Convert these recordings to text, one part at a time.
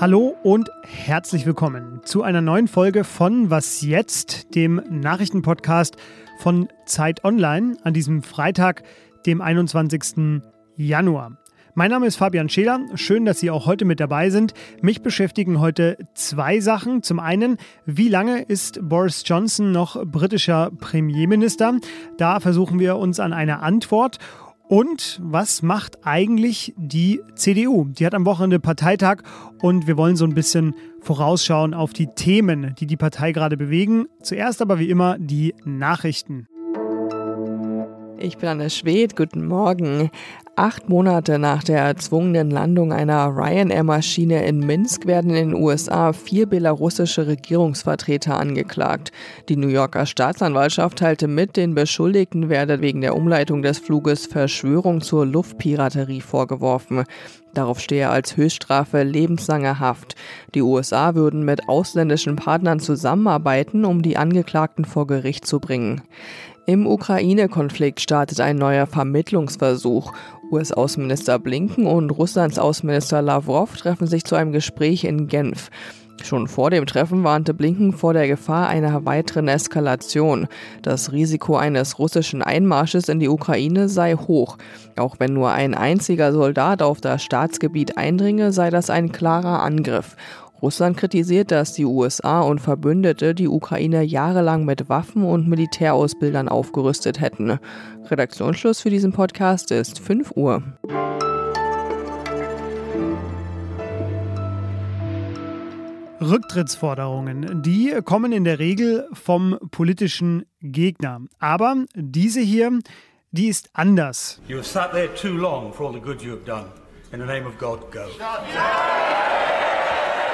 Hallo und herzlich willkommen zu einer neuen Folge von Was jetzt, dem Nachrichtenpodcast von Zeit Online an diesem Freitag, dem 21. Januar. Mein Name ist Fabian Scheler. Schön, dass Sie auch heute mit dabei sind. Mich beschäftigen heute zwei Sachen. Zum einen, wie lange ist Boris Johnson noch britischer Premierminister? Da versuchen wir uns an eine Antwort. Und was macht eigentlich die CDU? Die hat am Wochenende Parteitag und wir wollen so ein bisschen vorausschauen auf die Themen, die die Partei gerade bewegen. Zuerst aber wie immer die Nachrichten. Ich bin Anne Schwed, guten Morgen. Acht Monate nach der erzwungenen Landung einer Ryanair-Maschine in Minsk werden in den USA vier belarussische Regierungsvertreter angeklagt. Die New Yorker Staatsanwaltschaft teilte mit, den Beschuldigten werde wegen der Umleitung des Fluges Verschwörung zur Luftpiraterie vorgeworfen. Darauf stehe als Höchststrafe lebenslange Haft. Die USA würden mit ausländischen Partnern zusammenarbeiten, um die Angeklagten vor Gericht zu bringen. Im Ukraine-Konflikt startet ein neuer Vermittlungsversuch. US-Außenminister Blinken und Russlands Außenminister Lavrov treffen sich zu einem Gespräch in Genf. Schon vor dem Treffen warnte Blinken vor der Gefahr einer weiteren Eskalation. Das Risiko eines russischen Einmarsches in die Ukraine sei hoch. Auch wenn nur ein einziger Soldat auf das Staatsgebiet eindringe, sei das ein klarer Angriff. Russland kritisiert, dass die USA und Verbündete die Ukraine jahrelang mit Waffen und Militärausbildern aufgerüstet hätten. Redaktionsschluss für diesen Podcast ist 5 Uhr. Rücktrittsforderungen, die kommen in der Regel vom politischen Gegner. Aber diese hier, die ist anders. You have sat there too long for all the good you have done. In the name of God, go.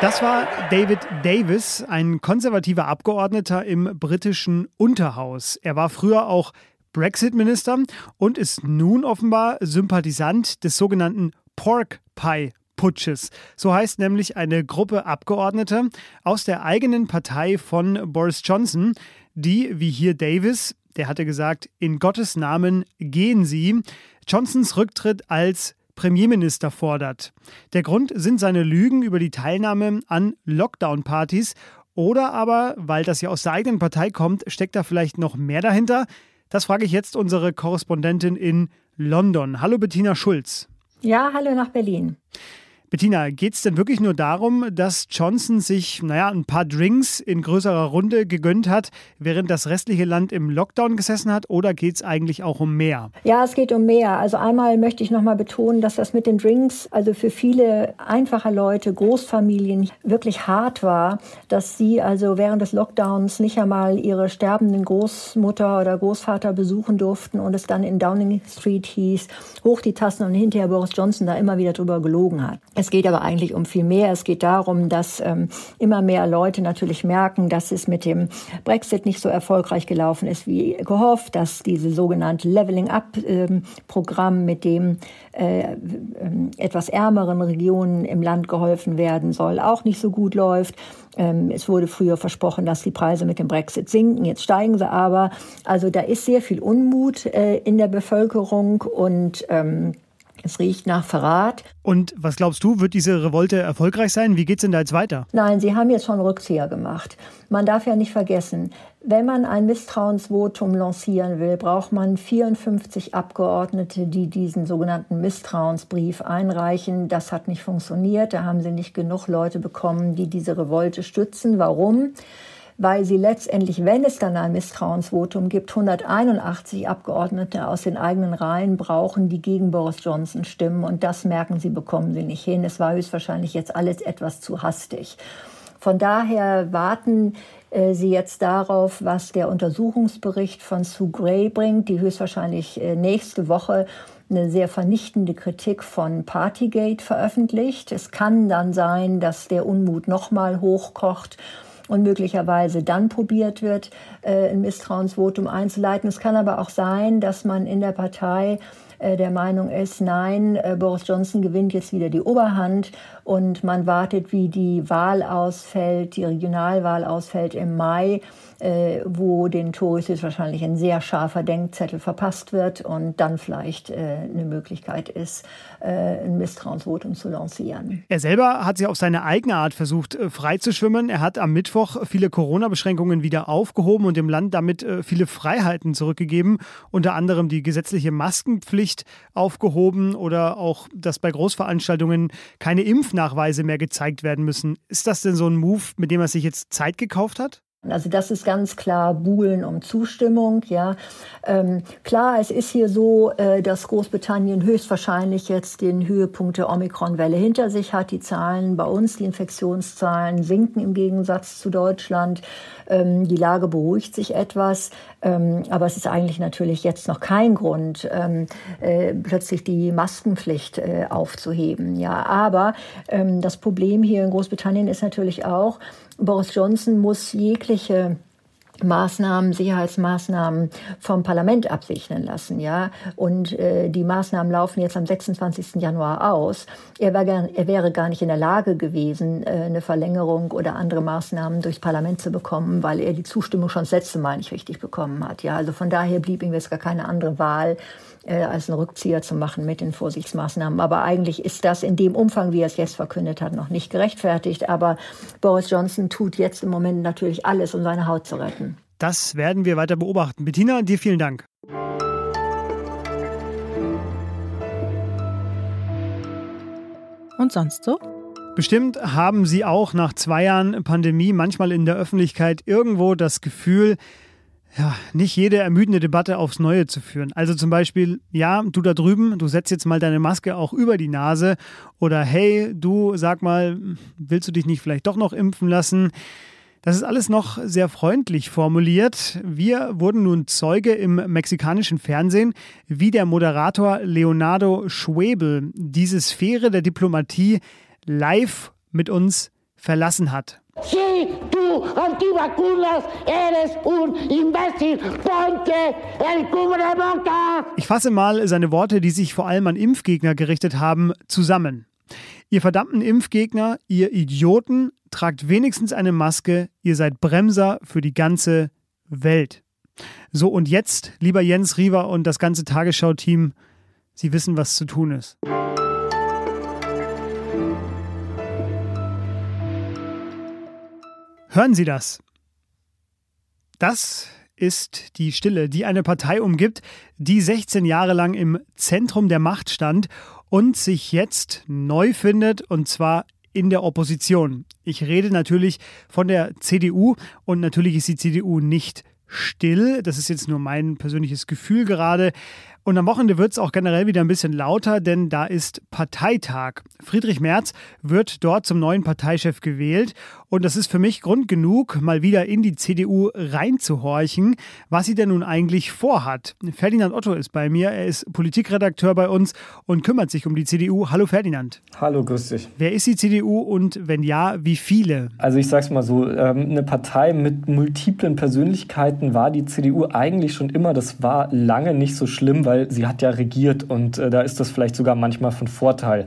Das war David Davis, ein konservativer Abgeordneter im britischen Unterhaus. Er war früher auch Brexit-Minister und ist nun offenbar Sympathisant des sogenannten Pork Pie Putsches. So heißt nämlich eine Gruppe Abgeordneter aus der eigenen Partei von Boris Johnson, die, wie hier Davis, der hatte gesagt, in Gottes Namen gehen sie, Johnsons Rücktritt als Premierminister fordert. Der Grund sind seine Lügen über die Teilnahme an Lockdown-Partys oder aber, weil das ja aus der eigenen Partei kommt, steckt da vielleicht noch mehr dahinter? Das frage ich jetzt unsere Korrespondentin in London. Hallo Bettina Schulz. Ja, hallo nach Berlin. Bettina, geht es denn wirklich nur darum, dass Johnson sich, naja, ein paar Drinks in größerer Runde gegönnt hat, während das restliche Land im Lockdown gesessen hat, oder geht es eigentlich auch um mehr? Ja, es geht um mehr. Also einmal möchte ich nochmal betonen, dass das mit den Drinks, also für viele einfache Leute, Großfamilien, wirklich hart war, dass sie also während des Lockdowns nicht einmal ihre sterbenden Großmutter oder Großvater besuchen durften und es dann in Downing Street hieß, hoch die Tassen und hinterher Boris Johnson da immer wieder drüber gelogen hat. Es geht aber eigentlich um viel mehr. Es geht darum, dass ähm, immer mehr Leute natürlich merken, dass es mit dem Brexit nicht so erfolgreich gelaufen ist wie gehofft, dass diese sogenannte Leveling-up-Programm, ähm, mit dem äh, äh, etwas ärmeren Regionen im Land geholfen werden soll, auch nicht so gut läuft. Ähm, es wurde früher versprochen, dass die Preise mit dem Brexit sinken. Jetzt steigen sie aber. Also da ist sehr viel Unmut äh, in der Bevölkerung und ähm, es riecht nach Verrat. Und was glaubst du, wird diese Revolte erfolgreich sein? Wie geht es denn da jetzt weiter? Nein, sie haben jetzt schon Rückzieher gemacht. Man darf ja nicht vergessen, wenn man ein Misstrauensvotum lancieren will, braucht man 54 Abgeordnete, die diesen sogenannten Misstrauensbrief einreichen. Das hat nicht funktioniert. Da haben sie nicht genug Leute bekommen, die diese Revolte stützen. Warum? Weil sie letztendlich, wenn es dann ein Misstrauensvotum gibt, 181 Abgeordnete aus den eigenen Reihen brauchen, die gegen Boris Johnson stimmen. Und das merken sie, bekommen sie nicht hin. Es war höchstwahrscheinlich jetzt alles etwas zu hastig. Von daher warten äh, Sie jetzt darauf, was der Untersuchungsbericht von Sue Gray bringt, die höchstwahrscheinlich äh, nächste Woche eine sehr vernichtende Kritik von Partygate veröffentlicht. Es kann dann sein, dass der Unmut nochmal hochkocht und möglicherweise dann probiert wird, äh, ein Misstrauensvotum einzuleiten. Es kann aber auch sein, dass man in der Partei äh, der Meinung ist, nein, äh, Boris Johnson gewinnt jetzt wieder die Oberhand und man wartet, wie die Wahl ausfällt, die Regionalwahl ausfällt im Mai wo den Tories wahrscheinlich ein sehr scharfer Denkzettel verpasst wird und dann vielleicht eine Möglichkeit ist, ein Misstrauensvotum zu lancieren. Er selber hat sich auf seine eigene Art versucht, freizuschwimmen. Er hat am Mittwoch viele Corona-Beschränkungen wieder aufgehoben und dem Land damit äh, viele Freiheiten zurückgegeben, unter anderem die gesetzliche Maskenpflicht aufgehoben oder auch, dass bei Großveranstaltungen keine Impfnachweise mehr gezeigt werden müssen. Ist das denn so ein Move, mit dem er sich jetzt Zeit gekauft hat? Also das ist ganz klar Buhlen um Zustimmung. Ja, ähm, klar, es ist hier so, äh, dass Großbritannien höchstwahrscheinlich jetzt den Höhepunkt der Omikron-Welle hinter sich hat. Die Zahlen bei uns, die Infektionszahlen sinken im Gegensatz zu Deutschland. Ähm, die Lage beruhigt sich etwas, ähm, aber es ist eigentlich natürlich jetzt noch kein Grund, ähm, äh, plötzlich die Maskenpflicht äh, aufzuheben. Ja, aber ähm, das Problem hier in Großbritannien ist natürlich auch, Boris Johnson muss jegliche Maßnahmen, Sicherheitsmaßnahmen vom Parlament absegnen lassen, ja. Und äh, die Maßnahmen laufen jetzt am 26. Januar aus. Er, war er wäre gar nicht in der Lage gewesen, äh, eine Verlängerung oder andere Maßnahmen durchs Parlament zu bekommen, weil er die Zustimmung schon das letzte Mal nicht richtig bekommen hat, ja. Also von daher blieb ihm jetzt gar keine andere Wahl, äh, als einen Rückzieher zu machen mit den Vorsichtsmaßnahmen. Aber eigentlich ist das in dem Umfang, wie er es jetzt verkündet hat, noch nicht gerechtfertigt. Aber Boris Johnson tut jetzt im Moment natürlich alles, um seine Haut zu retten. Das werden wir weiter beobachten. Bettina, dir vielen Dank. Und sonst so? Bestimmt haben Sie auch nach zwei Jahren Pandemie manchmal in der Öffentlichkeit irgendwo das Gefühl, ja, nicht jede ermüdende Debatte aufs Neue zu führen. Also zum Beispiel, ja, du da drüben, du setzt jetzt mal deine Maske auch über die Nase. Oder hey, du sag mal, willst du dich nicht vielleicht doch noch impfen lassen? Das ist alles noch sehr freundlich formuliert. Wir wurden nun Zeuge im mexikanischen Fernsehen, wie der Moderator Leonardo Schwebel diese Sphäre der Diplomatie live mit uns verlassen hat. Sí, tú, antivacunas, eres un imbécil. Ponte el cubrebocas. Ich fasse mal seine Worte, die sich vor allem an Impfgegner gerichtet haben, zusammen. Ihr verdammten Impfgegner, ihr Idioten, tragt wenigstens eine Maske, ihr seid Bremser für die ganze Welt. So und jetzt, lieber Jens Riewer und das ganze Tagesschau-Team, Sie wissen, was zu tun ist. Hören Sie das? Das ist die Stille, die eine Partei umgibt, die 16 Jahre lang im Zentrum der Macht stand und sich jetzt neu findet, und zwar in der Opposition. Ich rede natürlich von der CDU und natürlich ist die CDU nicht still. Das ist jetzt nur mein persönliches Gefühl gerade. Und am Wochenende wird es auch generell wieder ein bisschen lauter, denn da ist Parteitag. Friedrich Merz wird dort zum neuen Parteichef gewählt. Und das ist für mich Grund genug, mal wieder in die CDU reinzuhorchen, was sie denn nun eigentlich vorhat. Ferdinand Otto ist bei mir. Er ist Politikredakteur bei uns und kümmert sich um die CDU. Hallo Ferdinand. Hallo, grüß dich. Wer ist die CDU und wenn ja, wie viele? Also ich sag's mal so, ähm, eine Partei mit multiplen Persönlichkeiten war die CDU eigentlich schon immer. Das war lange nicht so schlimm, weil sie hat ja regiert und äh, da ist das vielleicht sogar manchmal von Vorteil.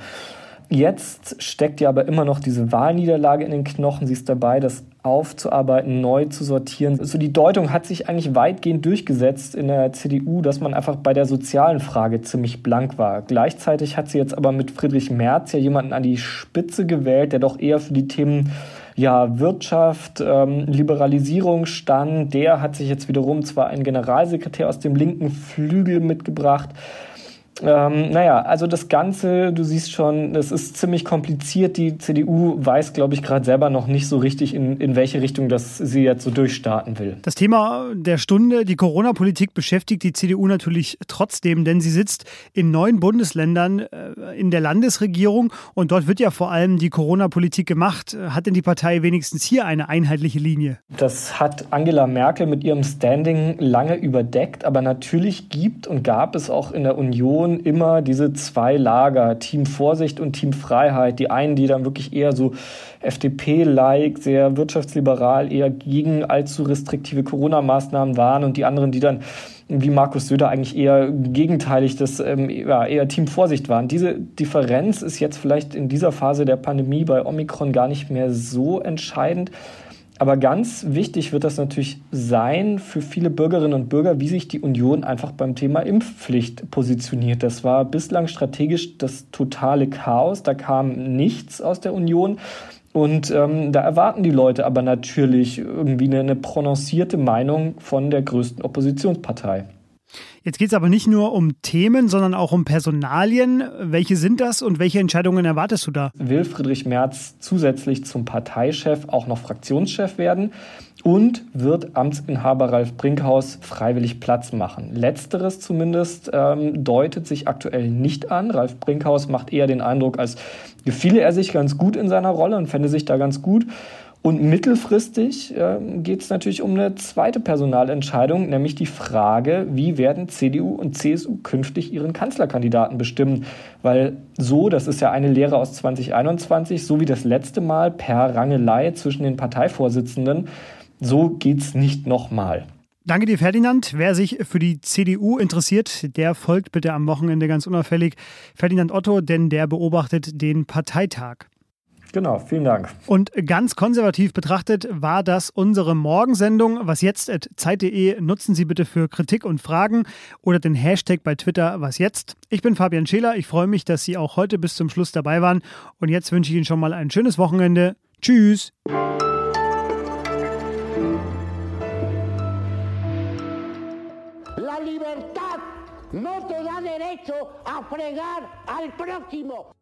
Jetzt steckt ja aber immer noch diese Wahlniederlage in den Knochen. Sie ist dabei, das aufzuarbeiten, neu zu sortieren. So die Deutung hat sich eigentlich weitgehend durchgesetzt in der CDU, dass man einfach bei der sozialen Frage ziemlich blank war. Gleichzeitig hat sie jetzt aber mit Friedrich Merz ja jemanden an die Spitze gewählt, der doch eher für die Themen ja, Wirtschaft, ähm, Liberalisierung stand. Der hat sich jetzt wiederum zwar einen Generalsekretär aus dem linken Flügel mitgebracht, ähm, naja, also das Ganze, du siehst schon, es ist ziemlich kompliziert. Die CDU weiß, glaube ich, gerade selber noch nicht so richtig, in, in welche Richtung das sie jetzt so durchstarten will. Das Thema der Stunde, die Corona-Politik, beschäftigt die CDU natürlich trotzdem, denn sie sitzt in neun Bundesländern äh, in der Landesregierung und dort wird ja vor allem die Corona-Politik gemacht. Hat denn die Partei wenigstens hier eine einheitliche Linie? Das hat Angela Merkel mit ihrem Standing lange überdeckt, aber natürlich gibt und gab es auch in der Union Union immer diese zwei Lager, Team Vorsicht und Team Freiheit. Die einen, die dann wirklich eher so FDP-like, sehr wirtschaftsliberal, eher gegen allzu restriktive Corona-Maßnahmen waren und die anderen, die dann wie Markus Söder eigentlich eher gegenteilig das ähm, eher Team Vorsicht waren. Diese Differenz ist jetzt vielleicht in dieser Phase der Pandemie bei Omikron gar nicht mehr so entscheidend. Aber ganz wichtig wird das natürlich sein für viele Bürgerinnen und Bürger, wie sich die Union einfach beim Thema Impfpflicht positioniert. Das war bislang strategisch das totale Chaos. Da kam nichts aus der Union. Und ähm, da erwarten die Leute aber natürlich irgendwie eine, eine prononcierte Meinung von der größten Oppositionspartei. Jetzt geht es aber nicht nur um Themen, sondern auch um Personalien. Welche sind das und welche Entscheidungen erwartest du da? Will Friedrich Merz zusätzlich zum Parteichef auch noch Fraktionschef werden? und wird Amtsinhaber Ralf Brinkhaus freiwillig Platz machen. Letzteres zumindest ähm, deutet sich aktuell nicht an. Ralf Brinkhaus macht eher den Eindruck, als gefiele er sich ganz gut in seiner Rolle und fände sich da ganz gut. Und mittelfristig äh, geht es natürlich um eine zweite Personalentscheidung, nämlich die Frage, wie werden CDU und CSU künftig ihren Kanzlerkandidaten bestimmen? Weil so, das ist ja eine Lehre aus 2021, so wie das letzte Mal per Rangelei zwischen den Parteivorsitzenden, so geht's nicht nochmal. Danke dir, Ferdinand. Wer sich für die CDU interessiert, der folgt bitte am Wochenende ganz unauffällig Ferdinand Otto, denn der beobachtet den Parteitag. Genau, vielen Dank. Und ganz konservativ betrachtet war das unsere Morgensendung. Was jetzt at Zeit.de nutzen Sie bitte für Kritik und Fragen oder den Hashtag bei Twitter Was jetzt. Ich bin Fabian Scheler. Ich freue mich, dass Sie auch heute bis zum Schluss dabei waren. Und jetzt wünsche ich Ihnen schon mal ein schönes Wochenende. Tschüss. La libertad no te da derecho a fregar al próximo.